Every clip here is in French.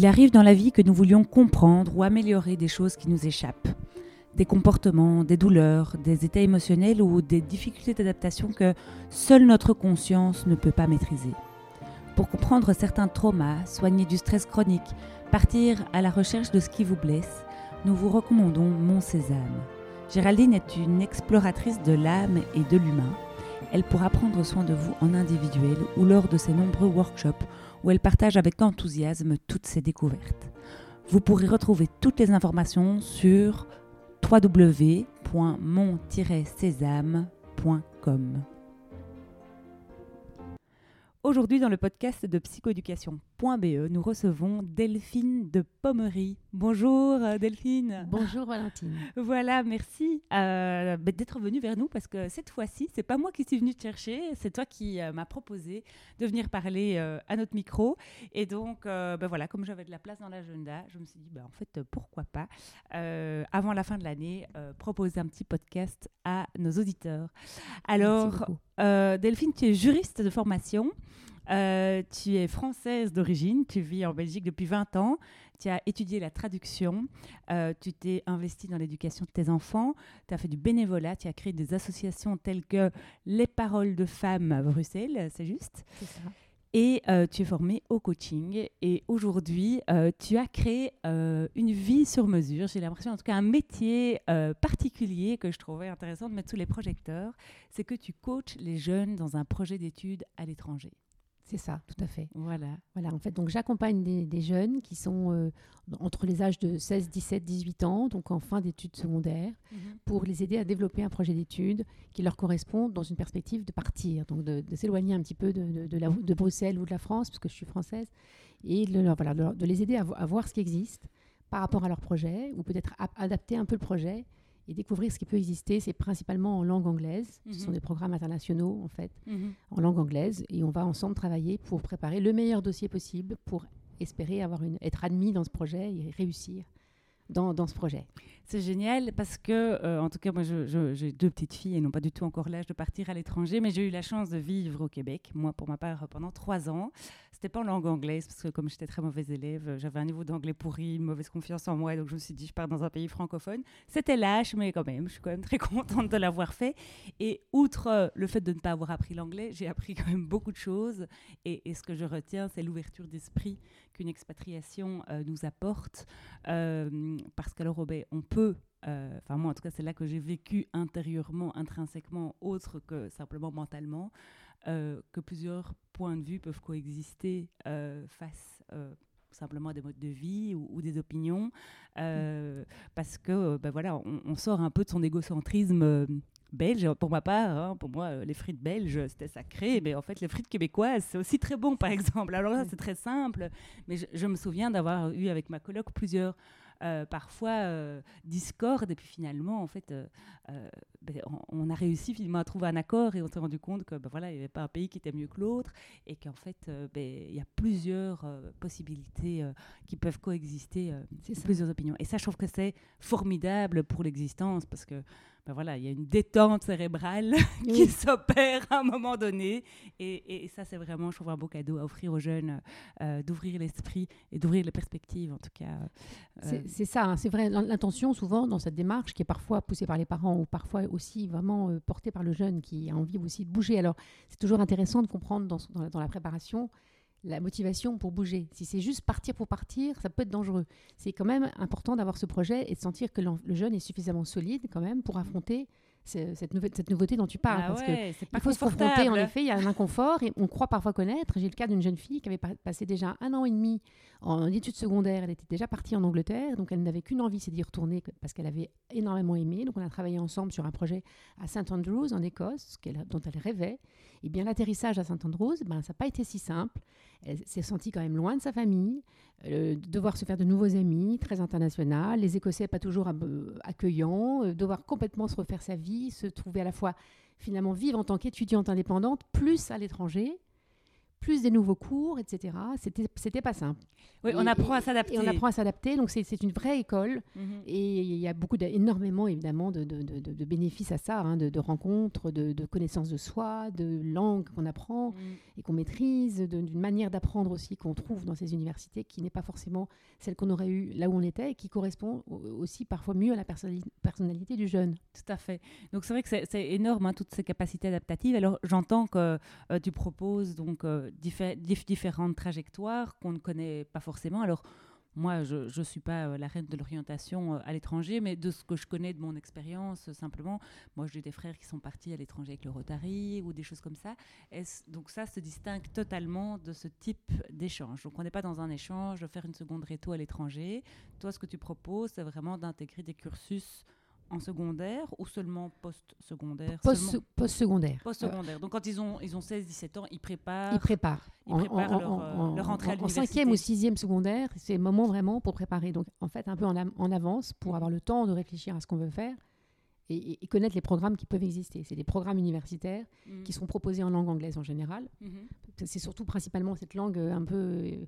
Il arrive dans la vie que nous voulions comprendre ou améliorer des choses qui nous échappent. Des comportements, des douleurs, des états émotionnels ou des difficultés d'adaptation que seule notre conscience ne peut pas maîtriser. Pour comprendre certains traumas, soigner du stress chronique, partir à la recherche de ce qui vous blesse, nous vous recommandons Mon Sésame. Géraldine est une exploratrice de l'âme et de l'humain. Elle pourra prendre soin de vous en individuel ou lors de ses nombreux workshops où elle partage avec enthousiasme toutes ses découvertes. Vous pourrez retrouver toutes les informations sur www.mon-sésame.com. Aujourd'hui, dans le podcast de psychoéducation.be, nous recevons Delphine de Pommery. Bonjour euh, Delphine. Bonjour Valentine. Voilà, merci euh, bah, d'être venue vers nous parce que cette fois-ci, c'est pas moi qui suis venue te chercher, c'est toi qui euh, m'as proposé de venir parler à notre micro. Et donc, bah, voilà, comme j'avais de la place dans l'agenda, je me suis dit, bah, en fait, pourquoi pas, avant la fin de l'année, proposer un petit podcast à nos auditeurs. Alors, Delphine, tu es juriste de formation. Euh, tu es française d'origine, tu vis en Belgique depuis 20 ans, tu as étudié la traduction, euh, tu t'es investi dans l'éducation de tes enfants, tu as fait du bénévolat, tu as créé des associations telles que Les Paroles de Femmes à Bruxelles, c'est juste C'est ça. Et euh, tu es formée au coaching. Et aujourd'hui, tu as créé une vie sur mesure. J'ai l'impression, en tout cas, un métier particulier que je trouvais intéressant de mettre sous les projecteurs. C'est que tu coaches les jeunes dans un projet d'études à l'étranger. C'est ça, tout à fait. Voilà. Voilà, en fait, donc j'accompagne des, jeunes qui sont euh, entre les âges de 16, 17, 18 ans, donc en fin d'études secondaires, mhm. pour les aider à développer un projet d'études qui leur correspond dans une perspective de partir, donc de, s'éloigner un petit peu de, de, la, de, Bruxelles ou de la France, parce que je suis française, et de, voilà, de, les aider à, à, voir ce qui existe par rapport à leur projet, ou peut-être adapter un peu le projet et découvrir ce qui peut exister. C'est principalement en langue anglaise. Ce sont mhm. des programmes internationaux, en fait, mhm. en langue anglaise. Et on va ensemble travailler pour préparer le meilleur dossier possible pour espérer avoir une, être admis dans ce projet et réussir dans, dans ce projet. C'est génial parce que, euh, en tout cas, moi, j'ai deux petites filles et n'ont pas du tout encore l'âge de partir à l'étranger, mais j'ai eu la chance de vivre au Québec, moi, pour ma part, pendant trois ans. C'était pas en langue anglaise parce que, comme j'étais très mauvaise élève, j'avais un niveau d'anglais pourri, une mauvaise confiance en moi, donc je me suis dit, je pars dans un pays francophone. C'était lâche, mais quand même, je suis quand même très contente de l'avoir fait. Et outre euh, le fait de ne pas avoir appris l'anglais, j'ai appris quand même beaucoup de choses. Et, ce que je retiens, c'est l'ouverture d'esprit qu'une expatriation euh, nous apporte. parce qu'alors, on peut euh, enfin moi en tout cas c'est là que j'ai vécu intérieurement, intrinsèquement, autre que simplement mentalement, euh, que plusieurs points de vue peuvent coexister euh, face simplement à des modes de vie ou, des opinions, parce que ben voilà, on, sort un peu de son égocentrisme belge. Pour ma part, hein, pour moi, les frites belges, c'était sacré, mais en fait, les frites québécoises, c'est aussi très bon, par exemple. Alors là, c'est très simple, mais je, je me souviens d'avoir eu avec ma coloc plusieurs euh, parfois euh, discorde. Et puis finalement, en fait, euh, ben, on, a réussi finalement à trouver un accord et on s'est rendu compte que ben, voilà, il n'y avait pas un pays qui était mieux que l'autre et qu'en fait, ben, il y a plusieurs possibilités qui peuvent coexister, plusieurs opinions. Et ça, je trouve que c'est formidable pour l'existence parce que ben voilà, il y a une détente cérébrale qui s'opère à un moment donné. Et, ça, c'est vraiment, je trouve, un beau cadeau à offrir aux jeunes, euh, d'ouvrir l'esprit et d'ouvrir les perspectives, en tout cas. Euh. C'est ça, hein, c'est vrai. L'intention, souvent, dans cette démarche, qui est parfois poussée par les parents ou parfois aussi vraiment euh, portée par le jeune qui a envie aussi de bouger. Alors, c'est toujours intéressant de comprendre dans, dans la préparation la motivation pour bouger. Si c'est juste partir pour partir, ça peut être dangereux. C'est quand même important d'avoir ce projet et de sentir que le jeune est suffisamment solide quand même pour affronter cette, nouvelle, cette nouveauté dont tu parles. Ah parce ouais, que pas il faut se confronter, en effet, il y a un inconfort et on croit parfois connaître. J'ai le cas d'une jeune fille qui avait passé déjà un an et demi en études secondaires. Elle était déjà partie en Angleterre, donc elle n'avait qu'une envie, c'est d'y retourner parce qu'elle avait énormément aimé. Donc on a travaillé ensemble sur un projet à St Andrews en Écosse, dont elle rêvait. Et bien l'atterrissage à St Andrews, ben, ça n'a pas été si simple. Elle s'est sentie quand même loin de sa famille, devoir se faire de nouveaux amis, très international, les Écossais pas toujours accueillants, euh, devoir complètement se refaire sa vie, se trouver à la fois finalement vivre en tant qu'étudiante indépendante, plus à l'étranger, plus des nouveaux cours, etc. C'était, c'était pas simple. Oui, on apprend à s'adapter. Et on apprend à s'adapter, donc c'est, c'est une vraie école. Mhm. Et il y a beaucoup, énormément évidemment de, de, de, bénéfices à ça, hein, de, rencontres, de, connaissances de soi, de langues qu'on apprend Mhm. et qu'on maîtrise, d'une manière d'apprendre aussi qu'on trouve dans ces universités qui n'est pas forcément celle qu'on aurait eue là où on était et qui correspond aussi parfois mieux à la personnalité du jeune. Tout à fait. Donc c'est vrai que c'est, c'est énorme, hein, toutes ces capacités adaptatives. Alors j'entends que euh, tu proposes donc euh, différentes trajectoires qu'on ne connaît pas forcément. Alors, moi, je ne suis pas euh, la reine de l'orientation euh, à l'étranger, mais de ce que je connais de mon expérience, euh, simplement, moi, j'ai des frères qui sont partis à l'étranger avec le Rotary ou des choses comme ça. donc ça se distingue totalement de ce type d'échange. Donc on n'est pas dans un échange faire une seconde réto à l'étranger. Toi, ce que tu proposes, c'est vraiment d'intégrer des cursus en secondaire ou seulement post-secondaire? Post-secondaire. Post-secondaire. Donc quand ils ont, ils ont 16-17 ans, ils préparent. Ils préparent. Ils préparent leur, euh, leur, entrée à l'université. En cinquième ou sixième secondaire, c'est le moment vraiment pour préparer. Donc en fait, un peu en, en avance pour avoir le temps de réfléchir à ce qu'on veut faire et, connaître les programmes qui peuvent exister. C'est des programmes universitaires mm. qui sont proposés en langue anglaise en général. Mm-hmm. C'est surtout principalement cette langue un peu euh, euh,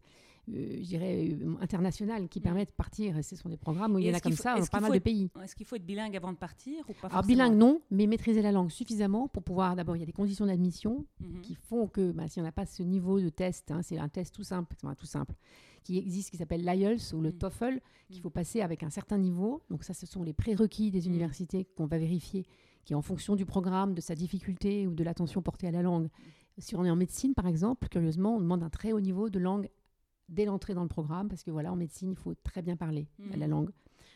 je dirais, euh, internationales qui mm. permettent de partir. ce sont des programmes où il y en a comme ça dans pas mal de pays. Est-ce qu'il faut être bilingue avant de partir ou pas Alors bilingue non, mais maîtriser la langue suffisamment pour pouvoir. D'abord, il y a des conditions d'admission mm-hmm. qui font que bah, si on n'a pas ce niveau de test, hein, c'est un test tout simple, tout simple, qui existe, qui s'appelle l'IELTS ou le mm. TOEFL, qu'il mm. faut passer avec un certain niveau. Donc ça, ce sont les prérequis des universités qu'on va vérifier, qui en fonction du programme, de sa difficulté ou de l'attention portée à la langue. Si on est en médecine, par exemple, curieusement, on demande un très haut niveau de langue dès l'entrée dans le programme, parce que voilà, en médecine, il faut très bien parler la mmh. langue.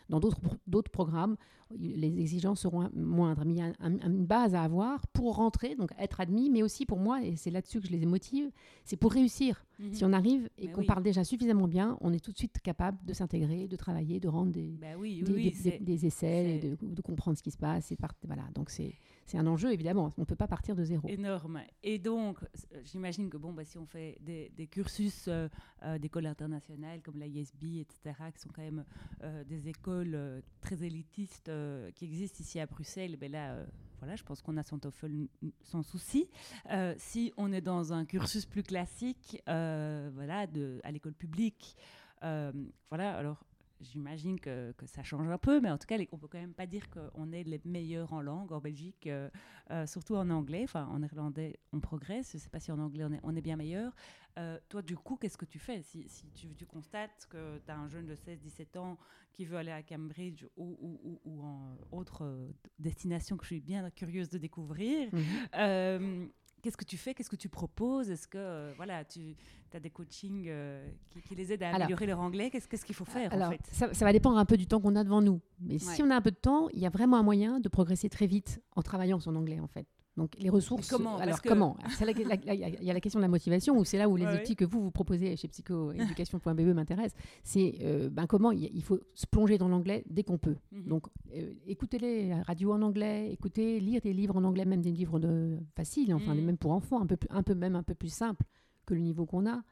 Dans d'autres programmes, les exigences seront moindres, mais il y a une base à avoir pour rentrer, donc être admis, mais aussi pour moi, et c'est là-dessus que je les motive, c'est pour réussir. Mmh. Si on arrive et qu'on parle déjà suffisamment bien, on est tout de suite capable de s'intégrer, de travailler, de rendre des, bah des, essais, de, de, comprendre ce qui se passe. Et voilà, donc c'est c'est un enjeu, évidemment. On ne peut pas partir de zéro. Énorme. Et donc, euh, j'imagine que bon, bah, si on fait des, cursus euh, euh, d'écoles internationales comme l'ISB, etc., qui sont quand même des écoles très élitistes qui existent ici à Bruxelles, ben là, voilà, je pense qu'on a son TOEFL sans souci. si on est dans un cursus plus classique, voilà, à l'école publique, voilà, alors J'imagine que, que, ça change un peu, mais en tout cas, on peut quand même pas dire qu'on est les meilleurs en langue en Belgique, euh, euh, surtout en anglais. Enfin, en néerlandais, on progresse. Je ne sais pas si en anglais, on est, on est bien meilleur. Euh, toi, du coup, qu'est-ce que tu fais si, si tu, tu, constates que tu as un jeune de 16-17 ans qui veut aller à Cambridge ou, ou, ou, en autre destination que je suis bien curieuse de découvrir mhm qu'est-ce que tu fais Qu'est-ce que tu proposes? Est-ce que euh, voilà, tu as des coachings euh, qui, les aident à améliorer leur anglais? Qu'est-ce qu'il faut faire alors, en fait? ça, va dépendre un peu du temps qu'on a devant nous. Mais si on a un peu de temps, il y a vraiment un moyen de progresser très vite en travaillant son anglais en fait. Donc les ressources. comment? Alors comment? Il y a la question de la motivation, où c'est là où les outils que vous vous proposez chez psychoéducation.be m'intéressent. C'est euh, ben, comment il faut se plonger dans l'anglais dès qu'on peut. Mhm. Donc euh, écoutez les radios en anglais, écoutez, lire des livres en anglais, même des livres de faciles, enfin mhm. même pour enfants, un peu, un peu même un peu plus simple que le niveau qu'on a.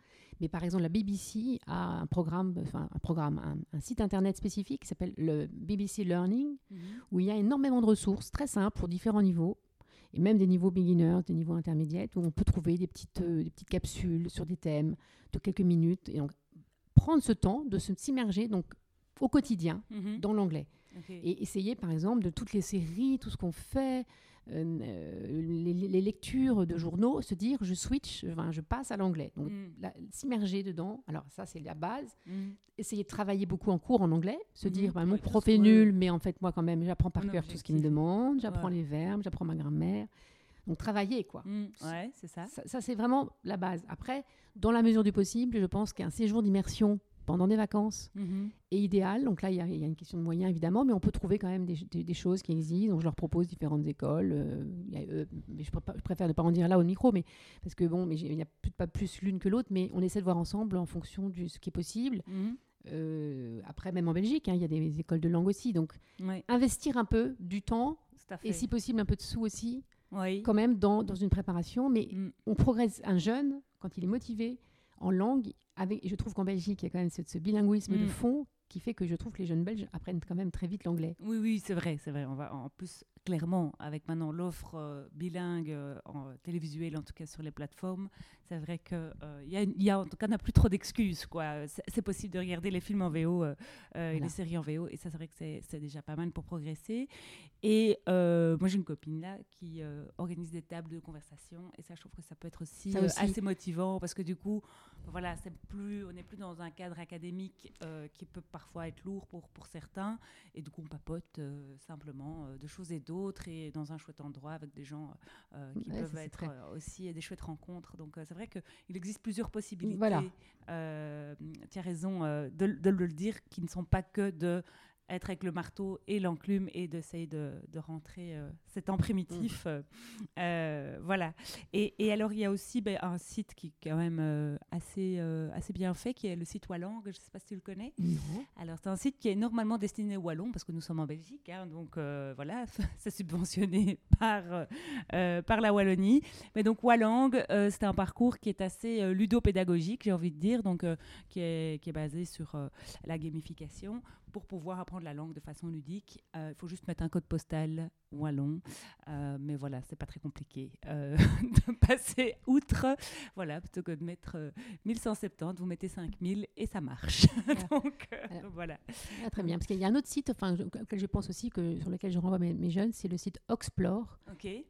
Mais par exemple, la BBC a un programme, enfin un programme, un, site internet spécifique qui s'appelle le BBC Learning, mhm. où il y a énormément de ressources très simples pour différents niveaux et même des niveaux beginners, des niveaux intermédiaires, où on peut trouver des petites, euh, des petites capsules sur des thèmes de quelques minutes. Et donc, prendre ce temps de s'immerger donc au quotidien mhm. dans l'anglais. Et essayer, par exemple, de toutes les séries, tout ce qu'on fait, euh, euh, les, lectures de journaux, se dire je switch, enfin, je passe à l'anglais. Donc mm. s'immerger dedans, alors ça c'est la base. Mm. Essayer de travailler beaucoup en cours en anglais, se mm-hmm. dire bah, mon prof est nul, mais en fait moi quand même j'apprends par cœur tout ce qu'il me demande, j'apprends les verbes, j'apprends ma grammaire. Donc travailler quoi. Mm. ouais, c'est ça. Ça, ça c'est vraiment la base. Après, dans la mesure du possible, je pense qu'un séjour d'immersion pendant des vacances Mhm. est idéal. Donc là, il y, a- il y a une question de moyens évidemment, mais on peut trouver quand même des, des- des choses qui existent. Donc je leur propose différentes écoles. euh, il y a, euh, mais je, préfère ne pas en dire là au micro, mais parce que bon, il n'y a plus- pas plus l'une que l'autre, mais on essaie de voir ensemble en fonction de ce qui est possible. Mhm. Euh, après, même en Belgique, hein, il y a des écoles de langue aussi. Donc Ouais, investir un peu du temps et si possible un peu de sous aussi, Oui. quand même dans, dans une préparation. Mais Mm. on progresse. Un jeune, quand il est motivé en langue, avec, et je trouve qu'en Belgique, il y a quand même ce, ce bilinguisme de Mm. fond qui fait que je trouve que les jeunes Belges apprennent quand même très vite l'anglais. Oui, oui, c'est vrai, c'est vrai. On va en plus clairement avec maintenant l'offre euh, bilingue euh, en télévisuel, en tout cas sur les plateformes, c'est vrai que euh, y, y a en tout cas on n'a plus trop d'excuses quoi. C'est possible de regarder les films en VO et Voilà. les séries en VO et ça c'est vrai que c'est déjà pas mal pour progresser. Et moi j'ai une copine là qui organise des tables de conversation et ça je trouve que ça peut être aussi, assez motivant parce que du coup voilà c'est plus on n'est plus dans un cadre académique qui peut parfois être lourd pour pour certains et du coup on papote simplement de choses et d'autres et dans un chouette endroit avec des gens euh, qui Ouais, ça, peuvent être euh, aussi des chouettes rencontres donc euh, c'est vrai qu'il existe plusieurs possibilités Voilà. euh, tu as raison euh, de, de le dire qui ne sont pas que de être avec le marteau et l'enclume et d'essayer de, de rentrer euh, ces temps primitifs. euh, euh, voilà. Et, et alors, il y a aussi ben, un site qui est quand même euh, assez, euh, assez bien fait, qui est le site Wallang. Je ne sais pas si tu le connais. Alors, c'est un site qui est normalement destiné aux Wallons, parce que nous sommes en Belgique, hein, donc voilà, c'est subventionné par, par la Wallonie. Mais donc, Wallang, c'est un parcours qui est assez ludopédagogique, j'ai envie de dire, donc qui, est, qui est basé sur la gamification pour pouvoir apprendre la langue de façon ludique. euh, Il faut juste mettre un code postal wallon, euh, mais voilà, c'est pas très compliqué euh, de passer outre. Voilà, plutôt que de mettre euh, 1170, vous mettez 5000 et ça marche. Donc euh, Voilà. voilà. Ah, très bien. Parce qu'il y a un autre site enfin, auquel je pense aussi, que, sur lequel je renvoie mes, mes jeunes, c'est le site Oxplore,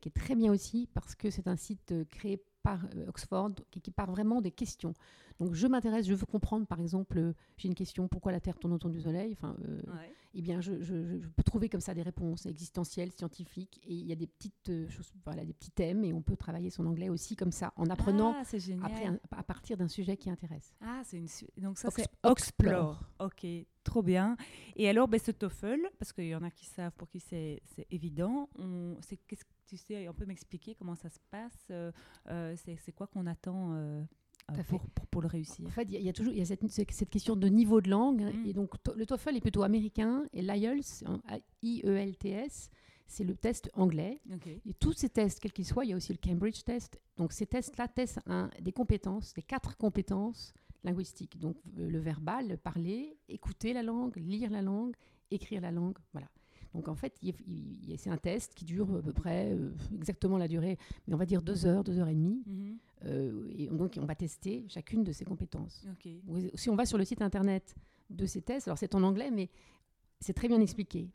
qui est très bien aussi parce que c'est un site euh, créé par euh, Oxford qui, qui part vraiment des questions. Donc je m'intéresse, je veux comprendre, par exemple, euh, j'ai une question, pourquoi la Terre tourne autour du Soleil? Enfin, euh, Ouais. Eh bien, je, je- je- je peux trouver comme ça des réponses existentielles, scientifiques, et il y a des petites euh, choses, voilà, des petits thèmes, et on peut travailler son anglais aussi comme ça, en apprenant Ah, après un- à partir d'un sujet qui intéresse. Ah, c'est une donc ça c'est Oxplore. Ok, trop bien. Et alors, ben, ce TOEFL, parce qu'il y en a qui savent pour qui c'est évident. On, c'est qu'est-ce que tu sais, on peut m'expliquer comment ça se passe. euh, c'est c'est quoi qu'on attend euh, Fait. pour, pour, pour le réussir En fait, il y a- il y, a toujours il y a cette, question de niveau de langue. Mm. Et donc, le TOEFL est plutôt américain et l'IELTS, hein, I-E-L-T-S, c'est le test anglais. Et tous ces tests, quels qu'ils soient, il y a aussi le Cambridge test. Donc, ces tests-là testent un- des compétences, des quatre compétences linguistiques. Donc, le verbal, le parler, écouter la langue, lire la langue, écrire la langue. Voilà. Donc, en fait, c'est un test qui dure à peu près euh, exactement la durée, mais on va dire deux heures, deux heures et demie. Mhm. Euh, et donc, on va tester chacune de ces compétences. Si on va sur le site internet de ces tests, alors c'est en anglais, mais c'est très bien expliqué.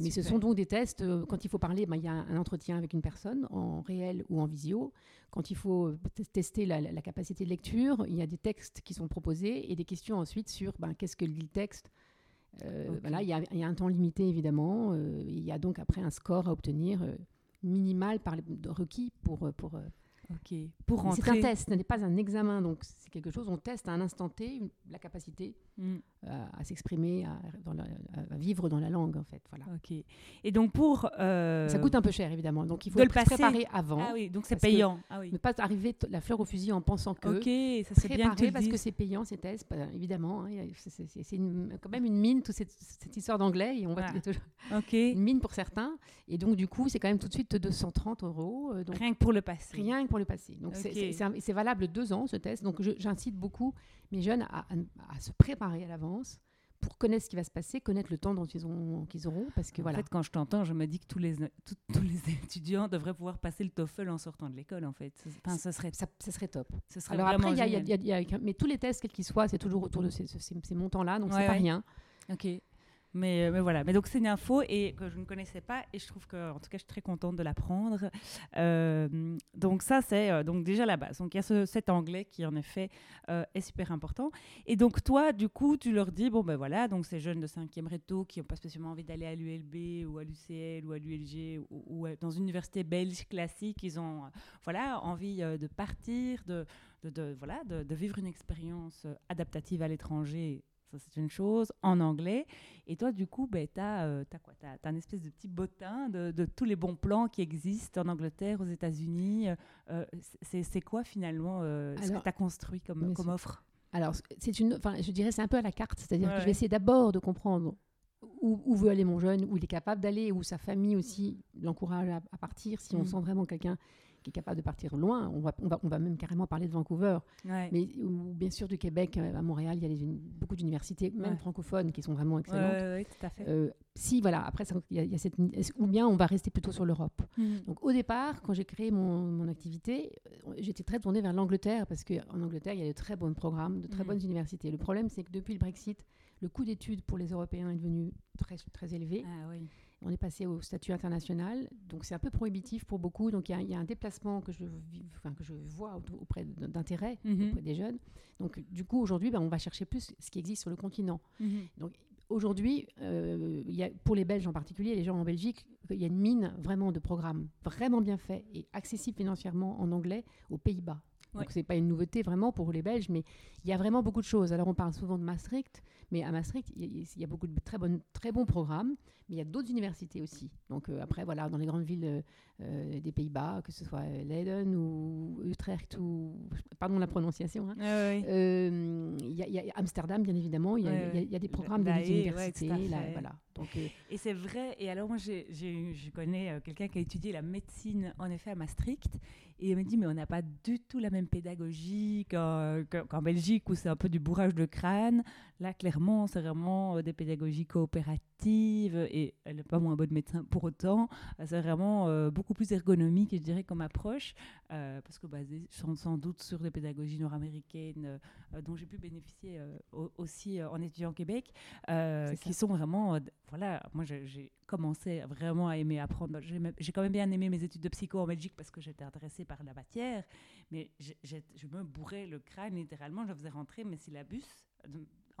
Mais ce sont donc des tests, euh, quand il faut parler, ben, il y a un entretien avec une personne, en réel ou en visio. Quand il faut euh, tester la, la- la capacité de lecture, il y a des textes qui sont proposés et des questions ensuite sur ben, qu'est-ce que lit le texte. Euh, voilà, il, y a, il y a un temps limité, évidemment. euh, il y a donc après un score à obtenir euh, minimal par les- requis pour... pour Ok. Pour rentrer. c'est un test, ce n'est pas un examen, donc c'est quelque chose, on teste à un instant T une- la capacité Mm. à, à s'exprimer, à, vivre dans la langue, en fait. Voilà. Ok. Et donc pour. euh, Ça coûte un peu cher, évidemment, donc il faut de le se passer. préparer avant. Ah oui, donc c'est payant. Ah oui. Ne pas arriver la fleur au fusil en pensant que. Ok, ça c'est bien que parce que c'est payant ces tests, bah, évidemment. hein, c'est- quand même une mine, toute cette, cette histoire d'anglais. Et on Ah. toujours une mine pour certains. Et donc, du coup, c'est quand même tout de suite 230 euros. euh, donc, Rien que pour le passer. Rien que pour le passer. Donc c'est- valable deux ans ce test. Donc j'incite beaucoup mes jeunes à, à- à se préparer à l'avance pour connaître ce qui va se passer, connaître le temps dont ils, ont, qu'ils auront, parce que En voilà. fait, quand je t'entends, je me dis que tous les, tout- tous les étudiants devraient pouvoir passer le TOEFL en sortant de l'école, en fait. Enfin, ce serait, ça, ça serait top. serait Alors après, y a- y a- y mais tous les tests, quels qu'ils soient, c'est toujours autour de ces, ces- ces montants-là, donc Ouais, c'est pas rien. Ok. Mais, euh, mais voilà. Mais donc, c'est une info et que je ne connaissais pas et je trouve que, en tout cas, je suis très contente de l'apprendre. Euh, donc, ça, c'est euh, donc déjà la base. Donc, il y a ce, cet anglais qui, en effet, est super important. Et donc, toi, du coup, tu leur dis bon, ben voilà, donc ces jeunes de 5e réto qui n'ont pas spécialement envie d'aller à l'ULB ou à l'UCL ou à l'ULG ou, dans une université belge classique, ils ont voilà, envie de partir, de, voilà, de, vivre une expérience adaptative à l'étranger Ça, c'est une chose, en anglais. Et toi, du coup, ben, tu as, euh, quoi? As, une espèce de petit bottin de, de, tous les bons plans qui existent en Angleterre, aux États-Unis. Euh, c'est quoi finalement ce que tu as construit comme, comme offre? Alors, c'est une, enfin, je dirais, c'est un peu à la carte, c'est-à-dire que je vais essayer d'abord de comprendre où, veut aller mon jeune, où il est capable d'aller, où sa famille aussi l'encourage à, partir. Si on mm. sent vraiment quelqu'un qui est capable de partir loin, on va, on va, on va même carrément parler de Vancouver. Mais ou, bien sûr du Québec, euh, à Montréal, il y a beaucoup d'universités, même francophones, qui sont vraiment excellentes. tout à fait. Euh, si, voilà, après, il y, a, cette, ou bien on va rester plutôt sur l'Europe. Mm. Donc au départ, quand j'ai créé mon, mon activité, euh, j'étais très tournée vers l'Angleterre, parce qu'en Angleterre, il y a de très bons programmes, de très mm. bonnes universités. Le problème, c'est que depuis le Brexit, le coût d'études pour les Européens est devenu très, très élevé. Ah on est passé au statut international, donc c'est un peu prohibitif pour beaucoup. Donc il y, a un déplacement que je, enfin, que je vois auprès d'intérêt mhm. auprès des jeunes. Donc du coup aujourd'hui, ben, on va chercher plus ce qui existe sur le continent. Mhm. Donc aujourd'hui, euh, pour les Belges en particulier, les gens en Belgique, il y a une mine vraiment de programmes vraiment bien faits et accessibles financièrement en anglais aux Pays-Bas. Donc c'est pas une nouveauté vraiment pour les Belges, mais il y a vraiment beaucoup de choses. Alors on parle souvent de Maastricht, mais à Maastricht, il y, a beaucoup de très, bonnes, très bons programmes, mais il y a d'autres universités aussi. Donc euh, après, voilà, dans les grandes villes euh, euh, des Pays-Bas, que ce soit Leiden ou Utrecht ou pardon la prononciation, hein, il y, a Amsterdam bien évidemment, il y, a des programmes de l'université, voilà. Donc, et c'est vrai. Et alors moi, je connais quelqu'un qui a étudié la médecine en effet à Maastricht et il me dit, mais on n'a pas du tout la même pédagogie qu'en Belgique où c'est un peu du bourrage de crâne. Là, clairement, c'est vraiment euh, des pédagogies coopératives et elle n'est pas moins bonne médecin pour autant. Euh, c'est vraiment euh, beaucoup plus ergonomique, je dirais, comme approche, parce que basé sans, sans, doute sur des pédagogies nord-américaines dont j'ai pu bénéficier aussi en étudiant au Québec, qui sont vraiment, voilà, moi j'ai commencé vraiment à aimer apprendre. J'ai quand même bien aimé mes études de psycho en Belgique parce que j'étais intéressée par la matière, mais je me bourrais le crâne littéralement, je faisais rentrer mes syllabus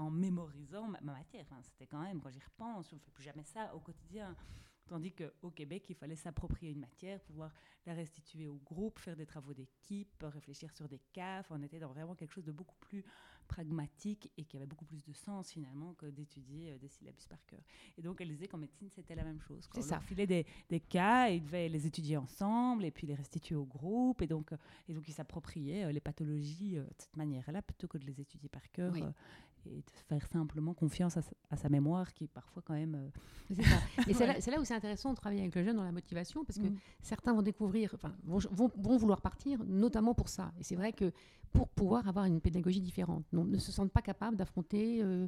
en mémorisant ma, matière. C'était quand même, quand j'y repense, je ne fais plus jamais ça au quotidien. Tandis qu'au Québec, il fallait s'approprier une matière, pouvoir la restituer au groupe, faire des travaux d'équipe, réfléchir sur des cas. on était dans vraiment quelque chose de beaucoup plus pragmatique et qui avait beaucoup plus de sens finalement que d'étudier euh, des syllabus par cœur. Et donc, elle disait qu'en médecine, c'était la même chose. C'est ça. On filait des, des, cas et ils devaient les étudier ensemble et puis les restituer au groupe. Et donc, euh, et donc ils s'appropriaient euh, les pathologies de cette manière-là plutôt que de les étudier par cœur et de faire simplement confiance à sa, mémoire qui est parfois quand même... Euh, c'est. Et c'est là, où c'est intéressant de travailler avec le jeune dans la motivation parce que mm. certains vont découvrir, enfin, vont, vont, vouloir partir notamment pour ça. Et c'est vrai que pour pouvoir avoir une pédagogie différente, ne se sentent pas capables d'affronter... Euh,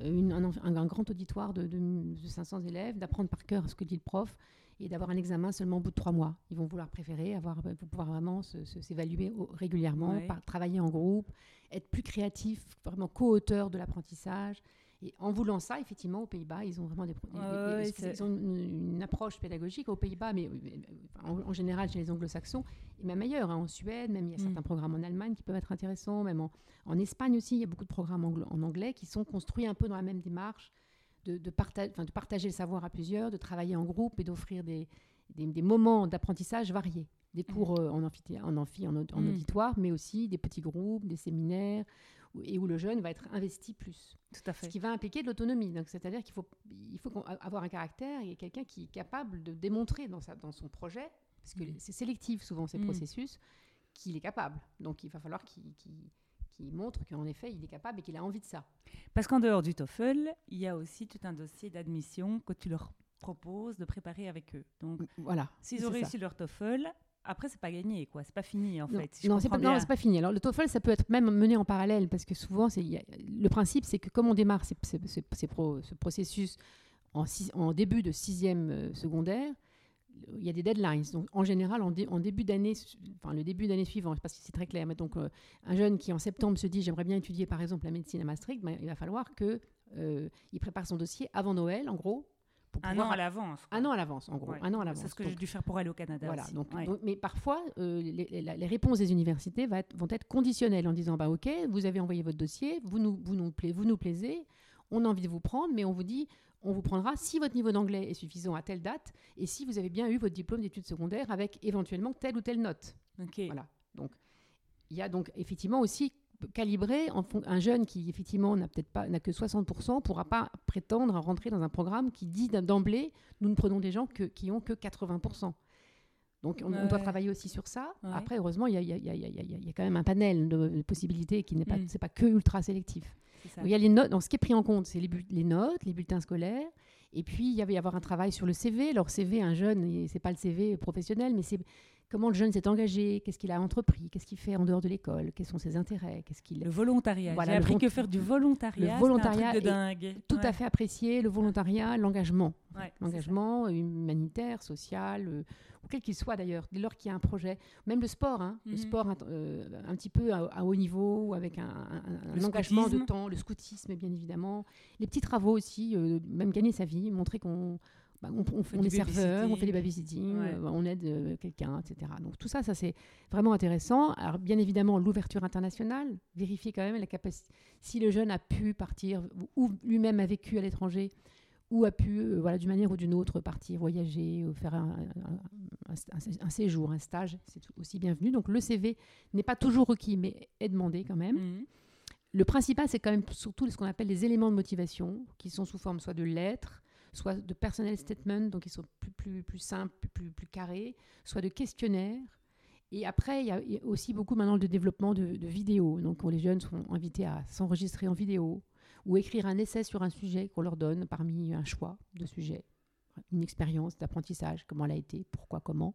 un, grand auditoire de, de 500 élèves, d'apprendre par cœur ce que dit le prof, et d'avoir un examen seulement au bout de trois mois. Ils vont vouloir préférer, avoir, euh, pouvoir vraiment s'évaluer régulièrement, travailler en groupe, être plus créatif, vraiment co-auteur de l'apprentissage. Et en voulant ça, effectivement, aux Pays-Bas, ils ont vraiment des, ils ont une, approche pédagogique aux Pays-Bas, mais en, général chez les Anglo-Saxons, et même ailleurs, hein, en Suède, même il y a mm. certains programmes en Allemagne qui peuvent être intéressants, même en, Espagne aussi, il y a beaucoup de programmes en anglais qui sont construits un peu dans la même démarche de, de, de partager le savoir à plusieurs, de travailler en groupe et d'offrir des, des, moments d'apprentissage variés. Des cours euh, en, en, amphi, en, mmh. auditoire, mais aussi des petits groupes, des séminaires, et où le jeune va être investi plus. Tout à fait. Ce qui va impliquer de l'autonomie. C'est-à-dire qu'il faut, il faut avoir un caractère et quelqu'un qui est capable de démontrer dans, sa, dans son projet, parce que mmh. c'est sélectif souvent ces processus, qu'il est capable. Donc il va falloir qu'il qui montre qu'en effet, il est capable et qu'il a envie de ça. Parce qu'en dehors du TOEFL, il y a aussi tout un dossier d'admission que tu leur proposes de préparer avec eux. Donc, voilà. S'ils ont réussi leur TOEFL, après, c'est pas gagné, quoi. C'est pas fini, en non, fait. non, c'est pas, pas, fini. Alors, le TOEFL, ça peut être même mené en parallèle, parce que souvent, c'est, le principe, c'est que comme on démarre ces, ce processus en, en, début de sixième euh, secondaire, il y a des deadlines. Donc, en général, en, début d'année, enfin, le début d'année suivante, je ne sais pas si c'est très clair, mais donc, euh, un jeune qui en septembre se dit j'aimerais bien étudier par exemple la médecine à Maastricht, ben, il va falloir qu'il euh, prépare son dossier avant Noël, en gros. un an à l'avance. Un an à l'avance, en gros. Un an à l'avance. C'est ce que j'ai dû faire pour aller au Canada. Voilà. Donc, mais parfois, euh, les, réponses des universités va vont être conditionnelles en disant bah, Ok, vous avez envoyé votre dossier, vous nous, vous nous, vous nous plaisez, on a envie de vous prendre, mais on vous dit on vous prendra si votre niveau d'anglais est suffisant à telle date et si vous avez bien eu votre diplôme d'études secondaires avec éventuellement telle ou telle note. Voilà. Donc, il y a donc effectivement aussi calibrer. un jeune qui, effectivement, n'a peut-être pas n'a que 60%, ne pourra pas prétendre à rentrer dans un programme qui dit d'emblée nous ne prenons des gens que, qui ont que 80%. Donc on, doit travailler aussi sur ça. Après, heureusement, il y, a, quand même un panel de, possibilités qui n'est pas, mm. c'est pas que ultra sélectif. Il y a les notes. Ce qui est pris en compte, c'est les, les, notes, les bulletins scolaires. Et puis, il y avait y avoir un travail sur le CV. Alors, CV, un jeune, c'est pas le CV professionnel, mais c'est comment le jeune s'est engagé, qu'est-ce qu'il a entrepris, qu'est-ce qu'il fait en dehors de l'école, quels sont ses intérêts, qu'est-ce qu'il le volontariat. J'ai appris que faire du volontariat, le volontariat un truc de dingue. Tout à fait apprécié, le volontariat, l'engagement, l'engagement humanitaire, social, euh, ou quel qu'il soit d'ailleurs, dès lors qu'il y a un projet, même le sport, hein, le mhm. sport euh, un petit peu à, haut niveau, ou avec un, engagement de temps, le scoutisme bien évidemment, les petits travaux aussi, euh, même gagner sa vie, montrer qu'on bah, on, fait est serveur, on fait des babysitting, euh, on aide euh, quelqu'un, etc. Donc tout ça, ça c'est vraiment intéressant. Alors bien évidemment, l'ouverture internationale, vérifier quand même la capacité. Si le jeune a pu partir, ou lui-même a vécu à l'étranger, ou a pu, euh, voilà, d'une manière ou d'une autre, partir, voyager, ou faire un, séjour, un stage, c'est aussi bienvenu. Donc le CV n'est pas toujours requis, mais est demandé quand même. Mmh. Le principal, c'est quand même surtout ce qu'on appelle les éléments de motivation, qui sont sous forme soit de lettres, soit de personnel statement, donc ils sont plus, plus, plus simples, plus, plus, carrés, soit de questionnaires. Et après, il y a aussi beaucoup maintenant de développement de, vidéos. Donc, les jeunes sont invités à s'enregistrer en vidéo ou écrire un essai sur un sujet qu'on leur donne parmi un choix de sujets, une expérience d'apprentissage, comment elle a été, pourquoi, comment.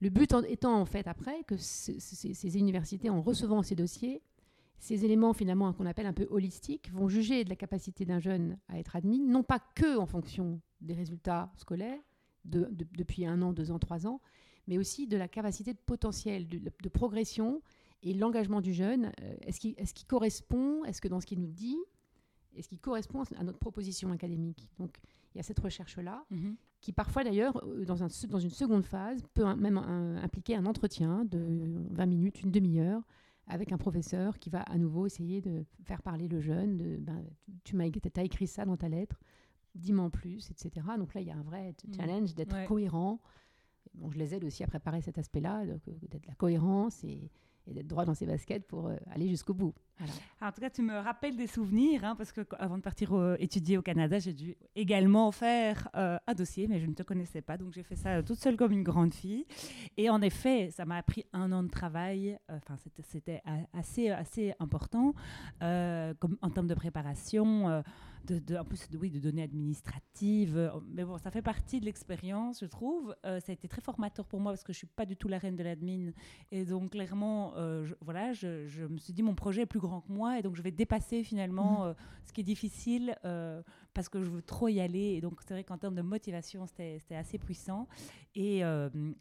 Le but étant en fait après que ces universités, en recevant ces dossiers, ces éléments finalement qu'on appelle un peu holistiques vont juger de la capacité d'un jeune à être admis, non pas que en fonction des résultats scolaires de, depuis un an, deux ans, trois ans, mais aussi de la capacité de potentiel, de, progression et l'engagement du jeune. Euh, est-ce qu'il est correspond Est-ce que dans ce qu'il nous dit, est-ce qu'il correspond à notre proposition académique? Donc il y a cette recherche-là, mm-hmm. qui parfois d'ailleurs, euh, dans, un, dans, une seconde phase, peut même impliquer un entretien de 20 minutes, une demi-heure, avec un professeur qui va à nouveau essayer de faire parler le jeune, de, ben, tu m'as as écrit ça dans ta lettre, dis-moi en plus, etc. Donc là, il y a un vrai mmh. challenge d'être cohérent. Bon, je les aide aussi à préparer cet aspect-là, d'être la cohérence et, et d'être droit dans ses baskets pour euh, aller jusqu'au bout. en tout cas, tu me rappelles des souvenirs, hein, parce que avant de partir étudier au Canada, j'ai dû également faire euh, un dossier, mais je ne te connaissais pas, donc j'ai fait ça toute seule comme une grande fille. Et en effet, ça m'a appris un an de travail. Euh, enfin, c'était assez assez important, en termes de préparation de, en plus, de, oui, de données administratives. Euh, mais bon, ça fait partie de l'expérience, je trouve. Euh, ça a été très formateur pour moi parce que je suis pas du tout la reine de l'admin. Et donc, clairement, euh, je, voilà, je, me suis dit, mon projet est plus grand que moi et donc je vais dépasser finalement mmh. ce qui est difficile parce que je veux trop y aller. Et donc, c'est vrai qu'en termes de motivation, c'était assez puissant. Et,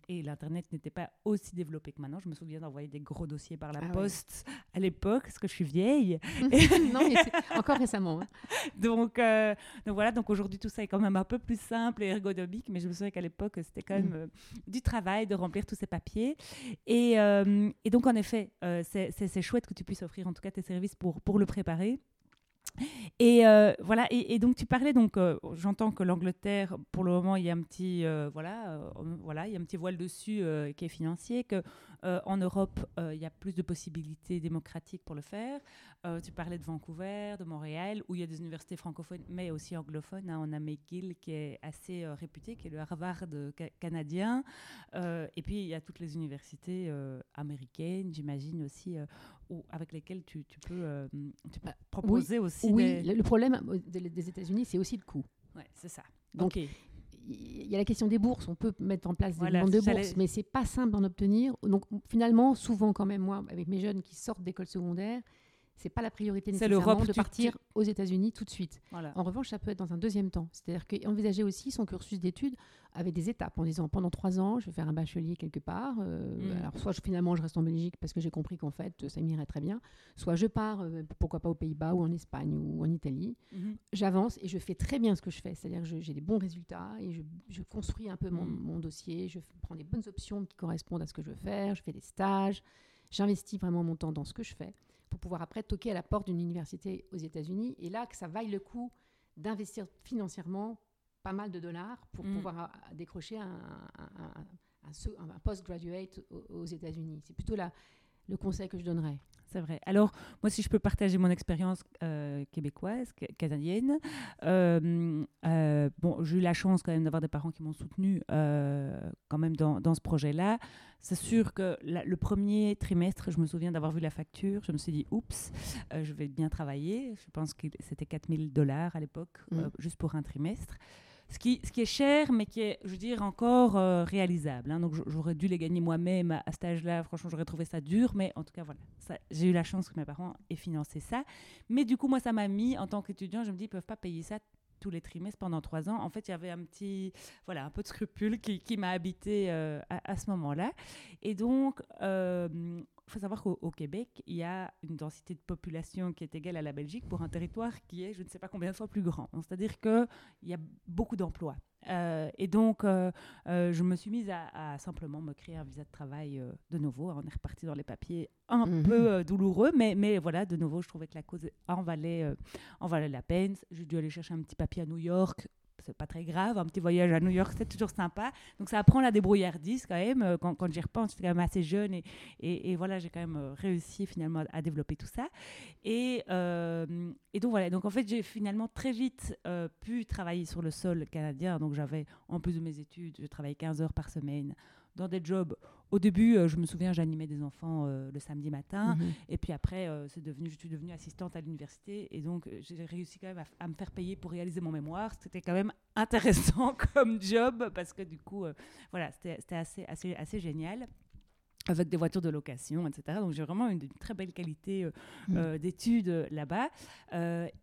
et l'Internet n'était pas aussi développé que maintenant. Je me souviens d'envoyer des gros dossiers par la ah poste à l'époque, parce que je suis vieille. non, mais encore récemment. Hein. donc, euh, donc, voilà, donc aujourd'hui tout ça est quand même un peu plus simple et ergonomique, mais je me souviens qu'à l'époque c'était quand même euh, du travail de remplir tous ces papiers. Et, euh, et donc en effet, c'est chouette que tu puisses offrir en tout cas tes services pour, pour le préparer. Et voilà, et, donc tu parlais donc, j'entends que l'Angleterre, pour le moment, il y a un petit, voilà, voilà, il y a un petit voile dessus qui est financier, que en Europe, il y a plus de possibilités démocratiques pour le faire. Euh, tu parlais de Vancouver, de Montréal, où il y a des universités francophones, mais aussi anglophones. Hein. On a McGill qui est assez euh, réputé, qui est le Harvard canadien. Euh, et puis il y a toutes les universités américaines, j'imagine aussi, avec lesquelles tu, peux, bah, proposer aussi. Oui, le problème des, États-Unis, c'est aussi le coût. Oui, c'est ça. Donc, il y a la question des bourses. On peut mettre en place des demandes de bourses, mais c'est pas simple d'en obtenir. Donc, finalement, souvent, quand même, moi, avec mes jeunes qui sortent d'école secondaire, c'est pas la priorité nécessairement de partir aux États-Unis tout de suite. En revanche, ça peut être dans un deuxième temps. C'est-à-dire qu'envisager aussi son cursus d'études avec des étapes en disant pendant trois ans, je vais faire un bachelier quelque part. Euh, mm. Alors, soit je, finalement, je reste en Belgique parce que j'ai compris qu'en fait, ça m'irait très bien. Soit je pars, euh, pourquoi pas aux Pays-Bas ou en Espagne ou en Italie. Mm-hmm. J'avance et je fais très bien ce que je fais. C'est-à-dire que j'ai des bons résultats et je, construis un peu mon, mm. mon, dossier. Je prends des bonnes options qui correspondent à ce que je veux faire. Je fais des stages. J'investis vraiment mon temps dans ce que je fais pour pouvoir après toquer à la porte d'une université aux États-Unis. Et là, que ça vaille le coup d'investir financièrement pas mal de dollars pour mm. pouvoir euh, décrocher un, un, un, postgraduate aux, États-Unis. C'est plutôt la, le conseil que je donnerais. C'est vrai. Alors, moi, si je peux partager mon expérience euh, québécoise, canadienne, euh, euh, bon, j'ai eu la chance quand même d'avoir des parents qui m'ont soutenu quand même dans, dans ce projet-là. C'est sûr que le premier trimestre, je me souviens d'avoir vu la facture, je me suis dit, oups, je vais bien travailler. Je pense que c'était 4000 dollars à l'époque, mmh. juste pour un trimestre ce qui, est cher, mais qui est, je veux dire, encore euh, réalisable. Hein. Donc j'aurais dû les gagner moi-même à, cet âge-là. Franchement, j'aurais trouvé ça dur, mais en tout cas, voilà. J'ai eu la chance que mes parents aient financé ça. Mais du coup, moi, ça m'a mis, en tant qu'étudiant, je me dis, ils peuvent pas payer ça tous les trimestres pendant trois ans. En fait, il y avait un petit, voilà, un peu de scrupule qui, qui m'a habité euh, à, ce moment-là. Et donc, euh, il faut savoir qu'au Québec, il y a une densité de population qui est égale à la Belgique pour un territoire qui est, je ne sais pas combien de fois plus grand. C'est-à-dire qu'il y a beaucoup d'emplois. Euh, et donc, euh, euh, je me suis mise à, simplement me créer un visa de travail de nouveau. On est reparti dans les papiers un mhm. peu douloureux, mais, mais voilà, de nouveau, je trouvais que la cause en valait, en valait la peine. J'ai dû aller chercher un petit papier à New York c'est pas très grave. Un petit voyage à New York, c'est toujours sympa. Donc ça apprend la débrouillardise quand même. Euh, quand, quand j'y repense, j'étais quand même assez jeune et, et, voilà, j'ai quand même euh, réussi finalement à développer tout ça. Et, euh, et donc voilà, donc en fait, j'ai finalement très vite pu travailler sur le sol canadien. Donc j'avais, en plus de mes études, je travaillais 15 heures par semaine dans des jobs. Au début, euh, je me souviens, j'animais des enfants euh, le samedi matin. Mhm. Et puis après, euh, c'est devenu, je suis devenue assistante à l'université. Et donc, j'ai réussi quand même à, me faire payer pour réaliser mon mémoire. C'était quand même intéressant comme job parce que du coup, voilà, c'était assez, assez, assez génial avec des voitures de location, etc. Donc j'ai vraiment une, très belle qualité euh, mm. euh, d'études euh, là-bas.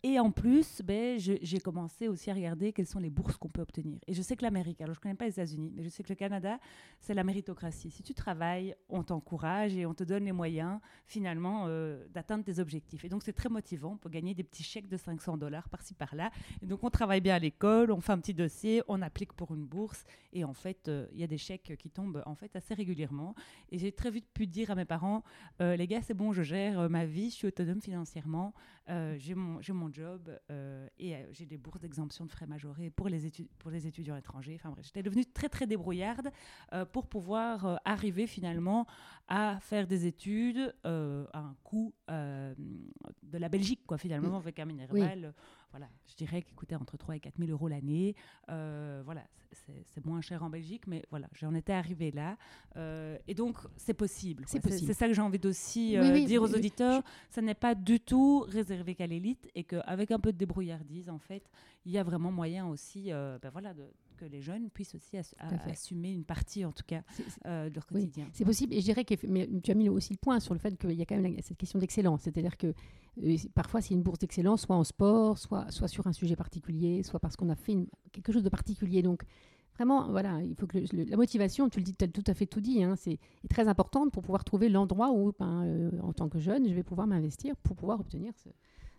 et en plus, ben, j'ai commencé aussi à regarder quelles sont les bourses qu'on peut obtenir. Et je sais que l'Amérique, alors je ne connais pas les États-Unis, mais je sais que le Canada, c'est la méritocratie. Si tu travailles, on t'encourage et on te donne les moyens finalement d'atteindre tes objectifs. Et donc c'est très motivant. On peut gagner des petits chèques de 500 dollars par-ci par-là. Et donc on travaille bien à l'école, on fait un petit dossier, on applique pour une bourse. Et en fait, il y a des chèques qui tombent en fait assez régulièrement. Et j'ai très vite pu dire à mes parents, euh, les gars, c'est bon, je gère euh, ma vie, je suis autonome financièrement, euh, j'ai mon, mon job et j'ai des bourses d'exemption de frais majorés pour les, pour les étudiants étrangers. Enfin bref, j'étais devenue très très débrouillarde pour pouvoir arriver finalement à faire des études à un coût de la Belgique, quoi, finalement, avec un minéral voilà, je dirais qu'il coûtait entre 3 et 4 000 euros l'année. Euh, voilà, c'est moins cher en Belgique, mais voilà, j'en étais arrivée là. Euh, et donc, c'est possible. C'est ça que j'ai envie d'aussi euh, dire aux auditeurs. Ça n'est pas du tout réservé qu'à l'élite et qu'avec un peu de débrouillardise, en fait, il y a vraiment moyen aussi ben voilà, de, que les jeunes puissent aussi assumer une partie, en tout cas, de leur quotidien. c'est possible. Et je dirais que mais tu as mis aussi le point sur le fait qu'il y a quand même cette question d'excellence. C'est-à-dire que parfois, c'est une bourse d'excellence, soit en sport, soit, soit sur un sujet particulier, soit parce qu'on a fait quelque chose de particulier. Donc, vraiment, voilà, il faut que la motivation, tu le dis, tu as tout à fait tout dit, hein, c'est très importante pour pouvoir trouver l'endroit où, ben, euh, en tant que jeune, je vais pouvoir m'investir pour pouvoir obtenir ce,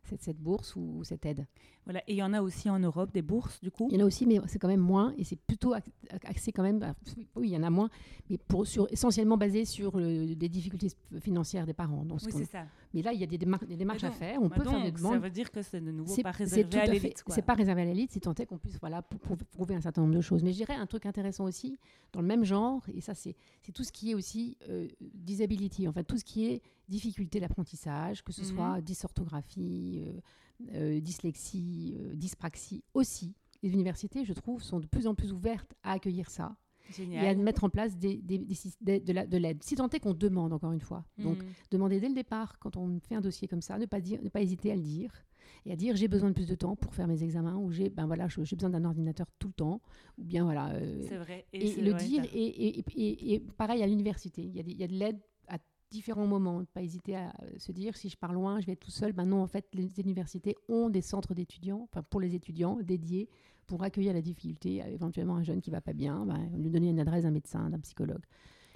cette, cette bourse ou, cette aide. Voilà, et il y en a aussi en Europe des bourses, du coup Il y en a aussi, mais c'est quand même moins, et c'est plutôt axé quand même, bah, oui, il y en a moins, mais pour, sur, essentiellement basé sur le, les difficultés financières des parents. Donc, oui, c'est ça. Mais là, il y a des, démarches à faire, on peut faire des demandes. Ça veut dire que c'est de nouveau pas réservé à l'élite. C'est pas réservé à l'élite, c'est tant est qu'on puisse voilà, prouver un certain nombre de choses. Mais je dirais un truc intéressant aussi, dans le même genre, et ça, c'est tout ce qui est aussi euh, disability, enfin tout ce qui est difficulté d'apprentissage, que ce mhm. soit dysorthographie, euh, euh, dyslexie, dyspraxie aussi. Les universités, je trouve, sont de plus en plus ouvertes à accueillir ça. Et à mettre en place des, de l'aide. Si tant est qu'on demande, encore une fois. Donc, mhm. demander dès le départ, quand on fait un dossier comme ça, ne pas, dire, ne pas hésiter à le dire et à dire j'ai besoin de plus de temps pour faire mes examens ou j'ai ben voilà j'ai besoin d'un ordinateur tout le temps ou bien voilà c'est vrai et, le dire et, et, pareil à l'université il y a, il y a de l'aide différents moments. Pas hésiter à euh, se dire si je pars loin, je vais être tout seul. Ben non, en fait, les universités ont des centres d'étudiants, enfin pour les étudiants dédiés pour accueillir la difficulté, éventuellement un jeune qui va pas bien, ben, lui donner une adresse d'un médecin, d'un psychologue.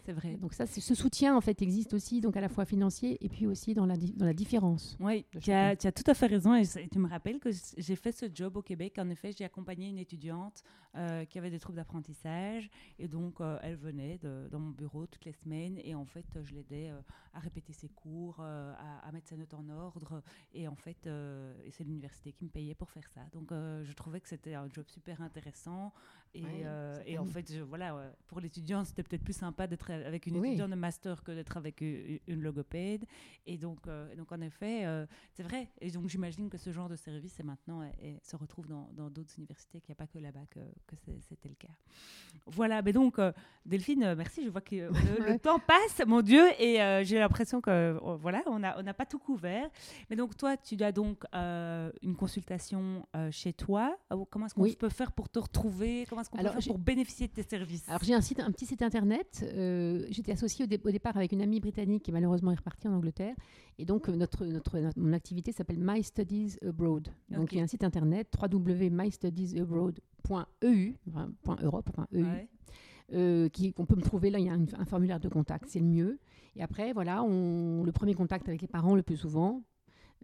C'est vrai. Donc ça, ce soutien en fait existe aussi, donc à la fois financier et puis aussi dans la, dans la différence. Oui, tu as, tu as, tout à fait raison. Et, tu me rappelles que j'ai fait ce job au Québec. En effet, j'ai accompagné une étudiante euh, qui avait des troubles d'apprentissage. Et donc, euh, elle venait dans mon bureau toutes les semaines. Et en fait, je l'aidais euh, à répéter ses cours, à, mettre ses notes en ordre. Et en fait, c'est l'université qui me payait pour faire ça. Donc, je trouvais que c'était un job super intéressant. Et, et en fait, je, voilà, pour l'étudiant, c'était peut-être plus sympa d'être avec une étudiante de master que d'être avec une logopède. Et donc, donc en effet, c'est vrai. Et donc, j'imagine que ce genre de service est maintenant et, se retrouve dans d'autres universités, qu'il n'y a pas que là-bas que, que c'était le cas. Voilà, mais donc, Delphine, merci. Je vois que le, temps passe, mon Dieu, et j'ai l'impression que voilà, on n'a on pas tout couvert. Mais donc, toi, tu as donc une consultation chez toi. Comment est-ce qu'on peut faire pour te retrouver? Comment est-ce qu'on peut faire pour bénéficier de tes services? Alors, j'ai un, site, un petit site internet. Euh, j'étais associée au, départ avec une amie britannique qui malheureusement est repartie en Angleterre. Et donc, euh, notre, notre, mon activité s'appelle My Studies Abroad. Donc, il y a un site internet www.mystudiesabroad.eu, enfin, .europe, .eu. Euh, qui, on peut me trouver là, il y a un, un formulaire de contact, c'est le mieux. Et après, voilà, on, le premier contact avec les parents le plus souvent,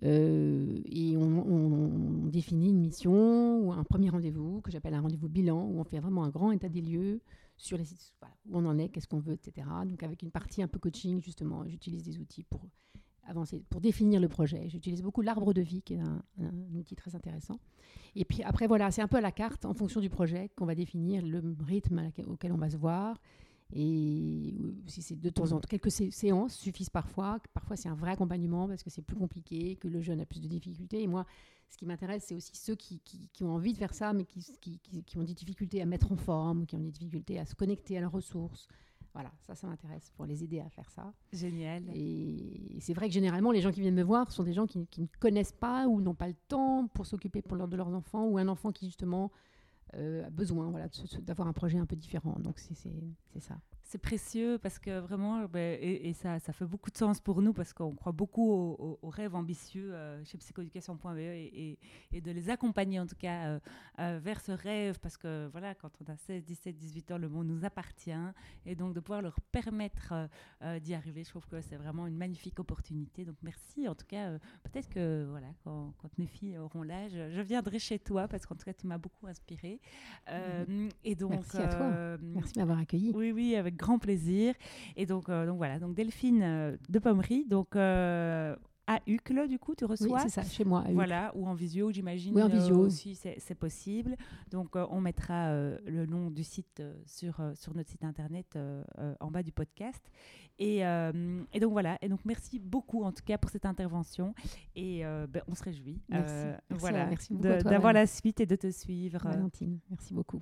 euh, et on, définit une mission ou un premier rendez-vous que j'appelle un rendez-vous bilan où on fait vraiment un grand état des lieux sur les sites, où on en est, qu'est-ce qu'on veut, etc. Donc avec une partie un peu coaching justement, j'utilise des outils pour avancer, pour définir le projet. J'utilise beaucoup l'arbre de vie qui est un, outil très intéressant. Et puis après voilà, c'est un peu à la carte en fonction du projet qu'on va définir le rythme auquel on va se voir et si c'est de temps en temps, quelques séances suffisent parfois. Parfois, c'est un vrai accompagnement parce que c'est plus compliqué, que le jeune a plus de difficultés. Et moi, ce qui m'intéresse, c'est aussi ceux qui, qui, ont envie de faire ça, mais qui, qui, ont des difficultés à mettre en forme, qui ont des difficultés à se connecter à leurs ressources. Voilà, ça, ça m'intéresse pour les aider à faire ça. Génial. Et c'est vrai que généralement, les gens qui viennent me voir sont des gens qui, ne connaissent pas ou n'ont pas le temps pour s'occuper pour de leurs enfants, ou un enfant qui, justement, a besoin voilà, d'avoir un projet un peu différent. Donc c'est ça c'est précieux parce que vraiment, ben, et, ça, ça fait beaucoup de sens pour nous parce qu'on croit beaucoup aux, rêves ambitieux euh, chez psychoéducation.be et, et, de les accompagner en tout cas euh, euh, vers ce rêve parce que voilà, quand on a 16, 17, 18 ans, le monde nous appartient et donc de pouvoir leur permettre d'y arriver, je trouve que c'est vraiment une magnifique opportunité. Donc merci en tout cas. Peut-être que voilà, quand, quand, mes filles auront l'âge, je viendrai chez toi parce qu'en tout cas, tu m'as beaucoup inspiré. Mmh. et donc, merci à toi. Merci de m'avoir accueilli. Oui, oui, avec grand plaisir. Et donc, euh, donc voilà, donc Delphine euh, de Pommery, donc euh, à Uccle, du coup, tu reçois Oui, c'est ça, chez moi. Voilà, ou en visio, j'imagine. Oui, en visio. aussi, c'est possible. Donc, on mettra le nom du site sur, sur notre site internet en bas du podcast. Et, et, donc, voilà. Et donc, merci beaucoup, en tout cas, pour cette intervention. Et ben, on se réjouit. Merci. voilà, merci d'avoir la suite et de te suivre. Valentine, merci beaucoup.